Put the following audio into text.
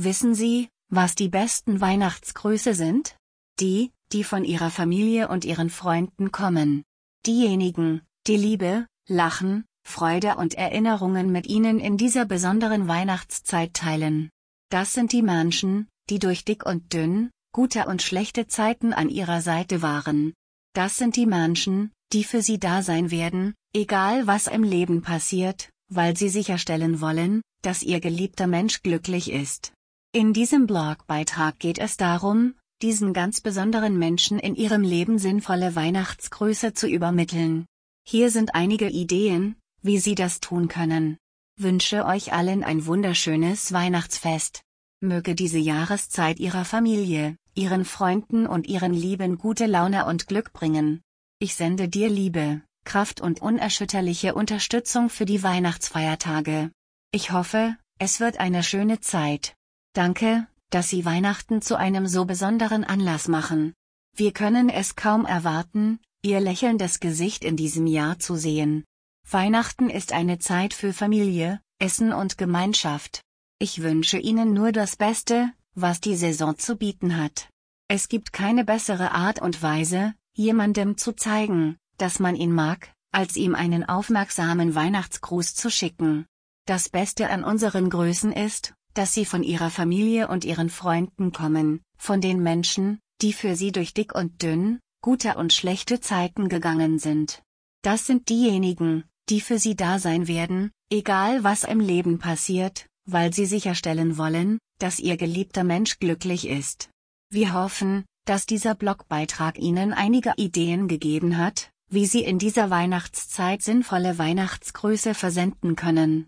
Wissen Sie, was die besten Weihnachtsgrüße sind? Die, die von Ihrer Familie und Ihren Freunden kommen. Diejenigen, die Liebe, Lachen, Freude und Erinnerungen mit Ihnen in dieser besonderen Weihnachtszeit teilen. Das sind die Menschen, die durch dick und dünn, gute und schlechte Zeiten an Ihrer Seite waren. Das sind die Menschen, die für Sie da sein werden, egal was im Leben passiert, weil sie sicherstellen wollen, dass Ihr geliebter Mensch glücklich ist. In diesem Blogbeitrag geht es darum, diesen ganz besonderen Menschen in ihrem Leben sinnvolle Weihnachtsgrüße zu übermitteln. Hier sind einige Ideen, wie Sie das tun können. Wünsche euch allen ein wunderschönes Weihnachtsfest. Möge diese Jahreszeit Ihrer Familie, Ihren Freunden und Ihren Lieben gute Laune und Glück bringen. Ich sende dir Liebe, Kraft und unerschütterliche Unterstützung für die Weihnachtsfeiertage. Ich hoffe, es wird eine schöne Zeit. Danke, dass Sie Weihnachten zu einem so besonderen Anlass machen. Wir können es kaum erwarten, Ihr lächelndes Gesicht in diesem Jahr zu sehen. Weihnachten ist eine Zeit für Familie, Essen und Gemeinschaft. Ich wünsche Ihnen nur das Beste, was die Saison zu bieten hat. Es gibt keine bessere Art und Weise, jemandem zu zeigen, dass man ihn mag, als ihm einen aufmerksamen Weihnachtsgruß zu schicken. Das Beste an unseren Größen ist, dass sie von ihrer Familie und ihren Freunden kommen, von den Menschen, die für sie durch dick und dünn, gute und schlechte Zeiten gegangen sind. Das sind diejenigen, die für sie da sein werden, egal was im Leben passiert, weil sie sicherstellen wollen, dass ihr geliebter Mensch glücklich ist. Wir hoffen, dass dieser Blogbeitrag Ihnen einige Ideen gegeben hat, wie Sie in dieser Weihnachtszeit sinnvolle Weihnachtsgrüße versenden können.